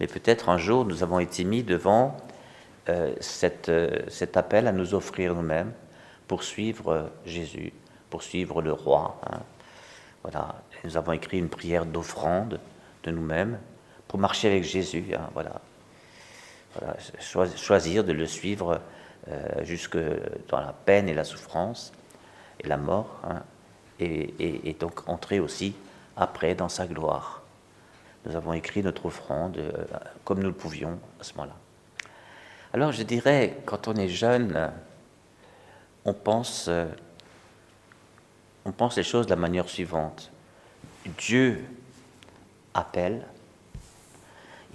Mais peut-être un jour nous avons été mis devant euh, euh, cet appel à nous offrir nous-mêmes pour suivre Jésus, pour suivre le roi. Hein. Voilà. Nous avons écrit une prière d'offrande de nous-mêmes pour marcher avec Jésus. Hein, voilà. choisir de le suivre euh, jusque dans la peine et la souffrance et la mort, hein, et, donc entrer aussi après dans sa gloire. Nous avons écrit notre offrande euh, comme nous le pouvions à ce moment-là. Alors je dirais, quand on est jeune, on pense, euh, on pense les choses de la manière suivante. Dieu appelle,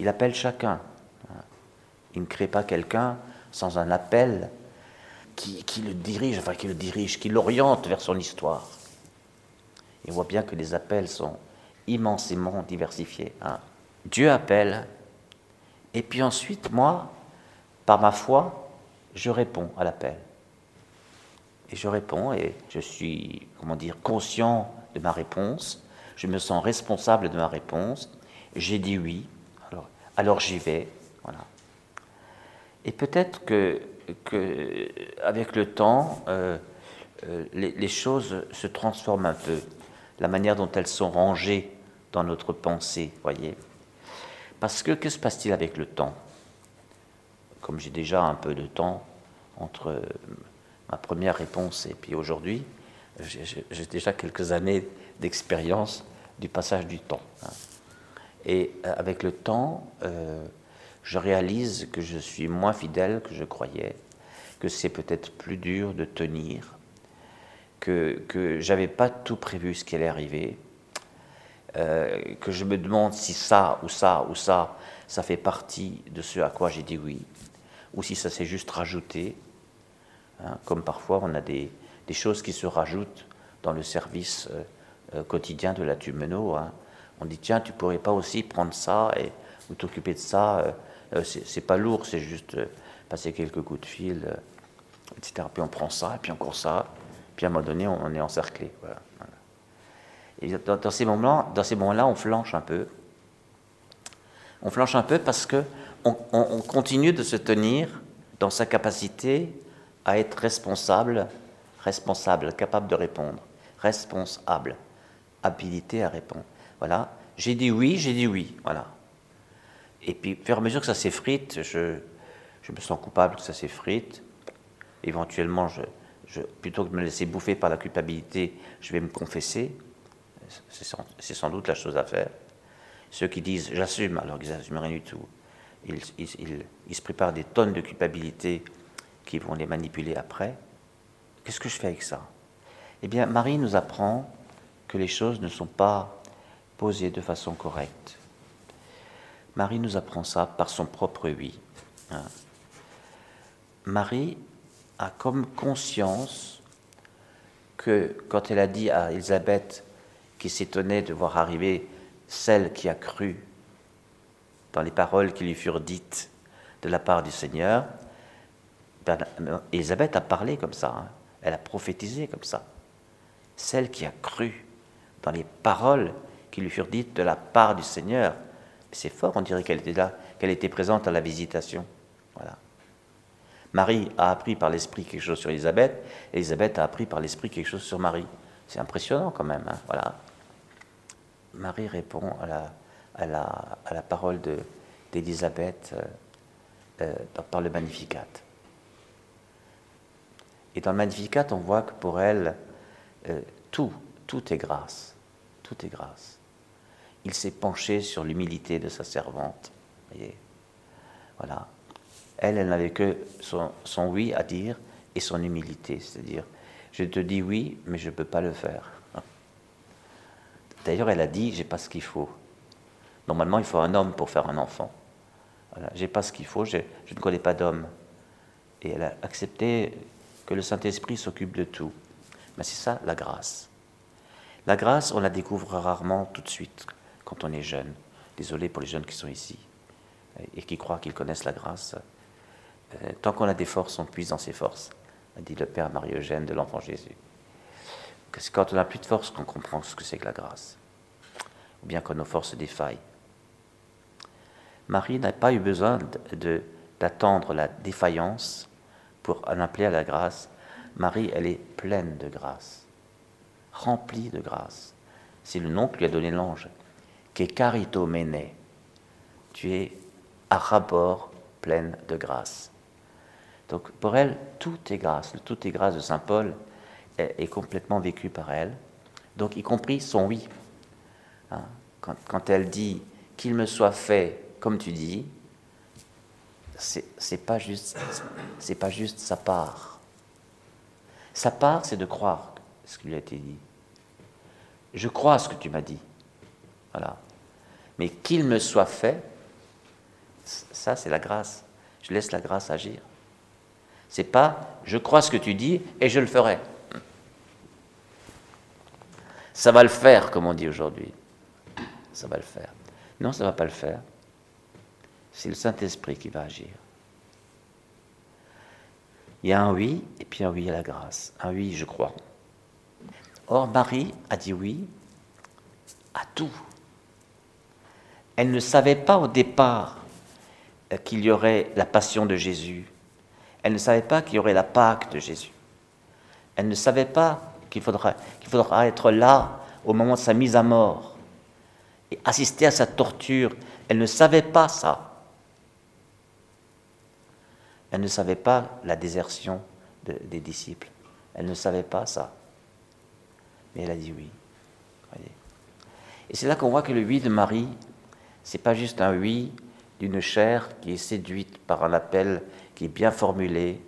il appelle chacun. Il ne crée pas quelqu'un sans un appel qui, le dirige, enfin qui le dirige, qui l'oriente vers son histoire. Et on voit bien que les appels sont immensément diversifiés. Hein. Dieu appelle, et puis ensuite, moi, par ma foi, je réponds à l'appel. Et je réponds, et je suis, comment dire, conscient de ma réponse, je me sens responsable de ma réponse, j'ai dit oui, alors, j'y vais, voilà. Et peut-être que, que, avec le temps, euh, euh, les, choses se transforment un peu, la manière dont elles sont rangées dans notre pensée, voyez. Parce que que se passe-t-il avec le temps? Comme j'ai déjà un peu de temps entre ma première réponse et puis aujourd'hui, j'ai déjà quelques années d'expérience du passage du temps. Hein. Et euh, avec le temps, je réalise que je suis moins fidèle que je croyais, que c'est peut-être plus dur de tenir, que, que j'avais pas tout prévu ce qui allait arriver, euh, que je me demande si ça ou ça ou ça, ça fait partie de ce à quoi j'ai dit oui, ou si ça s'est juste rajouté, hein, comme parfois on a des, des, choses qui se rajoutent dans le service euh, euh, quotidien de la Tumeno. Hein. On dit tiens, tu pourrais pas aussi prendre ça et ou t'occuper de ça euh, c'est pas lourd, c'est juste passer quelques coups de fil, etc. Puis on prend ça, et puis encore ça, puis à un moment donné, on, est encerclé. Et dans, ces moments-là, dans ces moments-là, on flanche un peu. On flanche un peu parce que on, continue de se tenir dans sa capacité à être responsable, responsable, capable de répondre, responsable, habilité à répondre. Voilà. J'ai dit oui, j'ai dit oui. Voilà. Et puis, au fur et à mesure que ça s'effrite, je, je me sens coupable que ça s'effrite. Éventuellement, je, plutôt que de me laisser bouffer par la culpabilité, je vais me confesser. C'est sans, doute la chose à faire. Ceux qui disent j'assume, alors qu'ils n'assument rien du tout, ils, se préparent des tonnes de culpabilité qui vont les manipuler après. Qu'est-ce que je fais avec ça? Eh bien, Marie nous apprend que les choses ne sont pas posées de façon correcte. Marie nous apprend ça par son propre oui. Hein. Marie a comme conscience que quand elle a dit à Élisabeth, qui s'étonnait de voir arriver celle qui a cru dans les paroles qui lui furent dites de la part du Seigneur, ben, Élisabeth a parlé comme ça, hein. elle a prophétisé comme ça. Celle qui a cru dans les paroles qui lui furent dites de la part du Seigneur, c'est fort, on dirait qu'elle était là, qu'elle était présente à la visitation. Voilà. Marie a appris par l'esprit quelque chose sur Élisabeth, et Élisabeth a appris par l'esprit quelque chose sur Marie. C'est impressionnant quand même. Hein, voilà. Marie répond à la, parole d'Élisabeth euh, euh, par le Magnificat. Et dans le Magnificat, on voit que pour elle, euh, tout, tout est grâce. Tout est grâce il s'est penché sur l'humilité de sa servante. Voyez voilà. Elle, elle n'avait que son, oui à dire et son humilité, c'est-à-dire, je te dis oui, mais je ne peux pas le faire. D'ailleurs, elle a dit, j'ai pas ce qu'il faut. Normalement, il faut un homme pour faire un enfant. Voilà, j'ai pas ce qu'il faut, je ne connais pas d'homme. Et elle a accepté que le Saint-Esprit s'occupe de tout. Mais c'est ça la grâce. La grâce, on la découvre rarement tout de suite quand on est jeune. Désolé pour les jeunes qui sont ici et qui croient qu'ils connaissent la grâce. Euh, tant qu'on a des forces, on puise dans ses forces, a dit le Père Marie-Eugène de l'Enfant Jésus. C'est quand on n'a plus de force qu'on comprend ce que c'est que la grâce, ou bien quand nos forces défaillent. Marie n'a pas eu besoin d'attendre la défaillance pour en appeler à la grâce. Marie, elle est pleine de grâce, remplie de grâce. C'est le nom que lui a donné l'ange. Qui carito mene. Tu es à rabord pleine de grâce. Donc pour elle, tout est grâce. Le tout est grâce de Saint Paul est, complètement vécu par elle. Donc y compris son oui. Hein, quand, quand, elle dit qu'il me soit fait comme tu dis, c'est pas juste c'est pas juste sa part. Sa part, c'est de croire ce qui lui a été dit. Je crois ce que tu m'as dit. Voilà. Mais qu'il me soit fait, ça c'est la grâce. Je laisse la grâce agir. C'est pas je crois ce que tu dis et je le ferai. Ça va le faire, comme on dit aujourd'hui. Ça va le faire. Non, ça ne va pas le faire. C'est le Saint-Esprit qui va agir. Il y a un oui, et puis un oui à la grâce. Un oui, je crois. Or, Marie a dit oui à tout. Elle ne savait pas au départ euh, qu'il y aurait la passion de Jésus. Elle ne savait pas qu'il y aurait la Pâque de Jésus. Elle ne savait pas qu'il faudra, qu'il faudra être là au moment de sa mise à mort et assister à sa torture. Elle ne savait pas ça. Elle ne savait pas la désertion des disciples. Elle ne savait pas ça. Mais elle a dit oui. Et c'est là qu'on voit que le oui de Marie, c'est pas juste un oui d'une chair qui est séduite par un appel qui est bien formulé.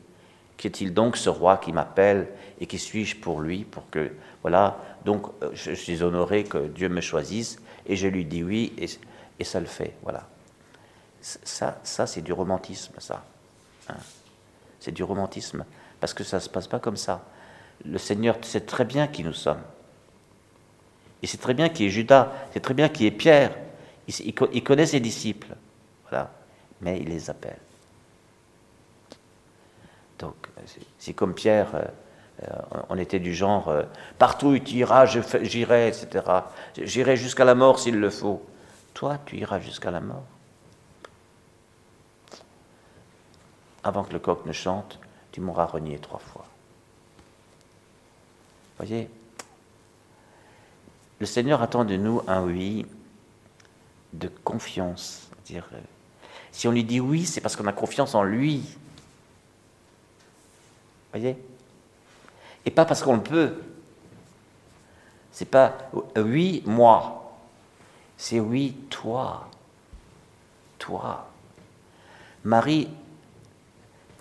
Qu'est-il donc ce roi qui m'appelle et qui suis-je pour lui pour que voilà donc euh, je, suis honoré que Dieu me choisisse et je lui dis oui et, et ça le fait voilà ça ça c'est du romantisme ça hein. c'est du romantisme parce que ça se passe pas comme ça le Seigneur sait très bien qui nous sommes il sait très bien qui est Judas, il sait très bien qui est Pierre. Il, connaît ses disciples. Voilà. Mais il les appelle. Donc, c'est comme Pierre, euh, euh, on était du genre, euh, partout où tu iras, j'irai, etc. J'irai jusqu'à la mort s'il le faut. Toi, tu iras jusqu'à la mort. Avant que le coq ne chante, tu m'auras renié trois fois. Voyez le Seigneur attend de nous un oui de confiance. Dire, si on lui dit oui, c'est parce qu'on a confiance en lui. Et pas parce qu'on le peut. C'est pas euh, oui, moi. C'est oui, toi. Toi. Marie,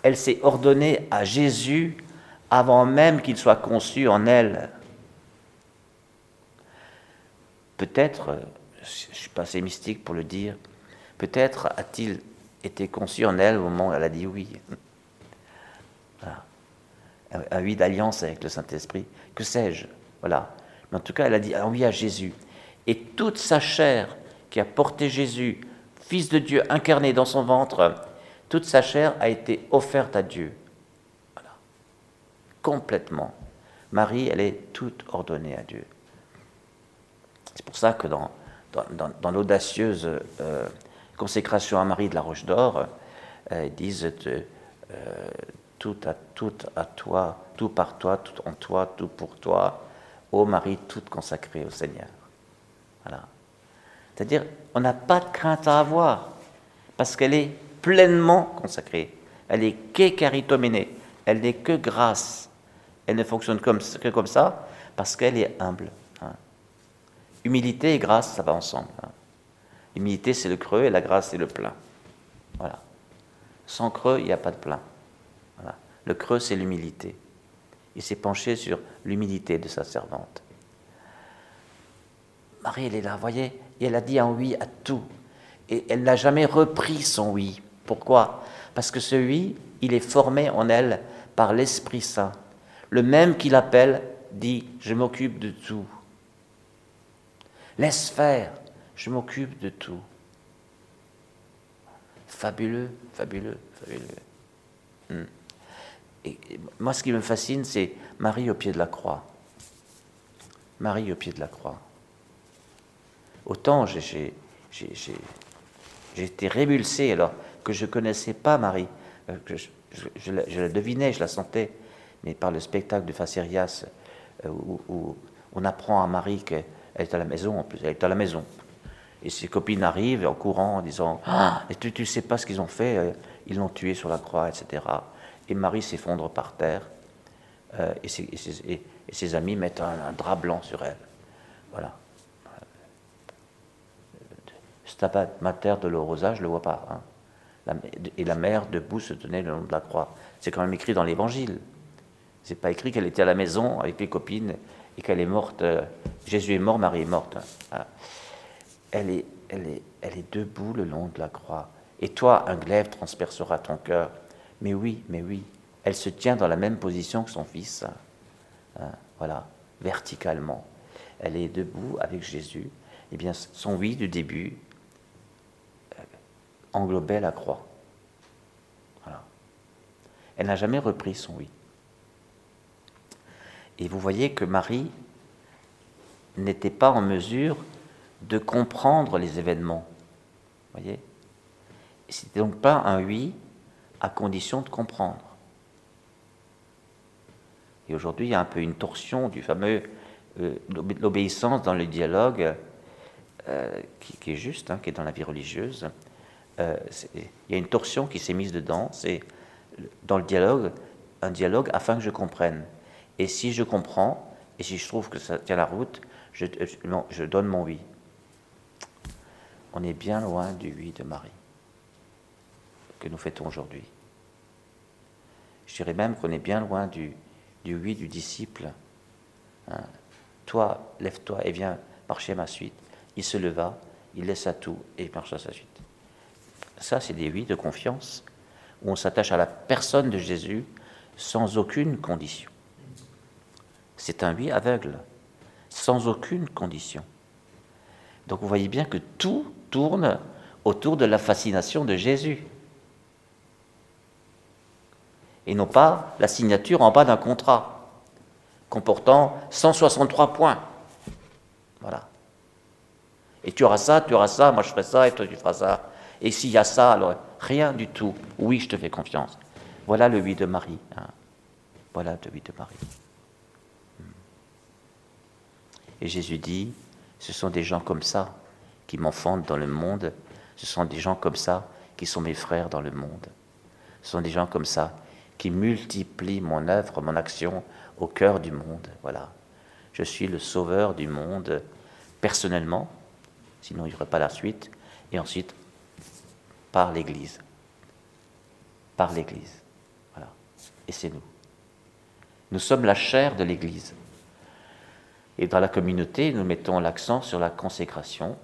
elle s'est ordonnée à Jésus avant même qu'il soit conçu en elle. Peut-être, je suis pas assez mystique pour le dire, peut-être a-t-il été conçu en elle au moment où elle a dit oui. Un oui d'alliance avec le Saint-Esprit, que sais-je? Voilà. Mais en tout cas, elle a dit un oui à Jésus. Et toute sa chair qui a porté Jésus, Fils de Dieu incarné dans son ventre, toute sa chair a été offerte à Dieu. Voilà. Complètement. Marie, elle est toute ordonnée à Dieu. C'est pour ça que dans, dans, l'audacieuse euh, consécration à Marie de la Roche d'Or, euh, ils disent euh, tout, à, toi, tout par toi, tout en toi, tout pour toi, ô Marie toute consacrée au Seigneur. Voilà. C'est-à-dire, on n'a pas de crainte à avoir, parce qu'elle est pleinement consacrée. Elle est qu'écaritomène, elle n'est que grâce. Elle ne fonctionne que comme ça, parce qu'elle est humble. Humilité et grâce, ça va ensemble. Hein. Humilité, c'est le creux et la grâce, c'est le plein. Voilà. Sans creux, il n'y a pas de plein. Le creux, c'est l'humilité. Il s'est penché sur l'humilité de sa servante. Marie, elle est là, voyez, et elle a dit un oui à tout. Et elle n'a jamais repris son oui. Pourquoi? Parce que ce oui, il est formé en elle par l'Esprit Saint. Le même qui l'appelle dit, je m'occupe de tout. Laisse faire, je m'occupe de tout. Fabuleux, fabuleux, fabuleux. Hmm. Et, moi, ce qui me fascine, c'est Marie au pied de la croix. Marie au pied de la croix. Autant j'ai J'étais révulsé alors que je ne connaissais pas Marie. Euh, je, la, devinais, je la sentais. Mais par le spectacle de Facerias, euh, où, on apprend à Marie qu'elle est à la maison, en plus, elle est à la maison. Et ses copines arrivent en courant en disant Ah, tu ne sais pas ce qu'ils ont fait, euh, ils l'ont tué sur la croix, etc. Et Marie s'effondre par terre, et, ses, amis mettent un, drap blanc sur elle. Voilà. Stabat Mater de l'Orosa, je ne le vois pas. Hein. et la mère debout se tenait le long de la croix. C'est quand même écrit dans l'Évangile. C'est pas écrit qu'elle était à la maison avec les copines et qu'elle est morte. Euh, Jésus est mort, Marie est morte. Hein. Elle, est, elle, est, elle est debout le long de la croix. Et toi, un glaive transpercera ton cœur. Mais oui, mais oui, elle se tient dans la même position que son fils. Hein. voilà, verticalement. Elle est debout avec Jésus. Eh bien, son oui du début englobait la croix. Voilà. Elle n'a jamais repris son oui. Et vous voyez que Marie n'était pas en mesure de comprendre les événements. Vous voyez? C'était donc pas un oui à condition de comprendre. Et aujourd'hui, il y a un peu une torsion du fameux euh, l'obéissance dans le dialogue euh, qui, est juste, hein, qui est dans la vie religieuse. Euh, il y a une torsion qui s'est mise dedans, c'est dans le dialogue, un dialogue afin que je comprenne. Et si je comprends, et si je trouve que ça tient la route, je, je donne mon oui. On est bien loin du oui de Marie que nous fêtons aujourd'hui. Je dirais même qu'on est bien loin du, du oui du disciple. Hein. Toi, lève-toi et viens marcher ma suite. Il se leva, il laissa tout et marcha à sa suite. Ça, c'est des oui de confiance, où on s'attache à la personne de Jésus sans aucune condition. C'est un oui aveugle, sans aucune condition. Donc vous voyez bien que tout tourne autour de la fascination de Jésus. Et non pas la signature en bas d'un contrat comportant 163 points. Voilà. Et tu auras ça, tu auras ça, moi je ferai ça, et toi tu feras ça. Et s'il y a ça, alors rien du tout. Oui, je te fais confiance. Voilà le oui de Marie. Hein. Voilà le oui de Marie. Hmm. Et Jésus dit, ce sont des gens comme ça qui m'enfantent dans le monde. Ce sont des gens comme ça qui sont mes frères dans le monde. Ce sont des gens comme ça qui multiplient mon œuvre, mon action au cœur du monde. Voilà. Je suis le sauveur du monde personnellement, sinon il n'y aurait pas la suite, et ensuite par l'Église. Par l'Église. Voilà. Et c'est nous. Nous sommes la chair de l'Église. Et dans la communauté, nous mettons l'accent sur la consécration,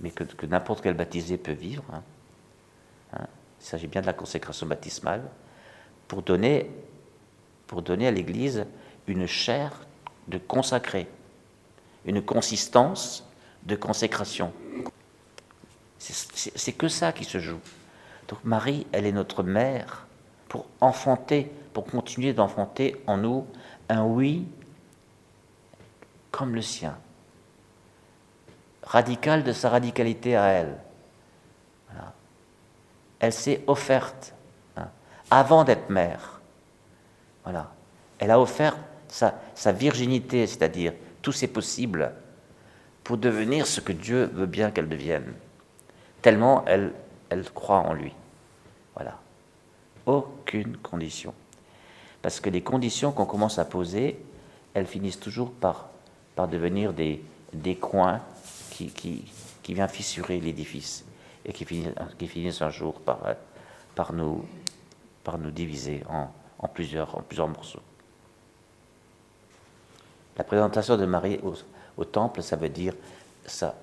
mais que, n'importe quel baptisé peut vivre. Hein. Hein. Il s'agit bien de la consécration baptismale, pour donner, pour donner à l'Église une chair de consacré, une consistance de consécration. C'est que ça qui se joue. Donc Marie, elle est notre mère pour enfanter, pour continuer d'enfanter en nous un oui comme le sien, radical de sa radicalité à elle. Elle s'est offerte avant d'être mère. Voilà. Elle a offert sa, virginité, c'est-à-dire tous ses possibles, pour devenir ce que Dieu veut bien qu'elle devienne tellement elle, croit en lui. Voilà. Aucune condition. Parce que les conditions qu'on commence à poser, elles finissent toujours par, devenir des, coins qui, qui, viennent fissurer l'édifice et qui finissent, un jour par, nous, nous diviser en, plusieurs, en morceaux. La présentation de Marie au, temple, ça veut dire sa,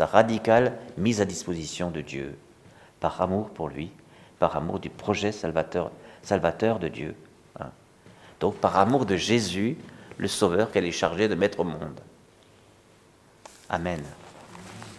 radicale mise à disposition de Dieu, par amour pour lui, par amour du projet salvateur, salvateur de Dieu. Hein. Donc par amour de Jésus, le Sauveur qu'elle est chargée de mettre au monde. Amen.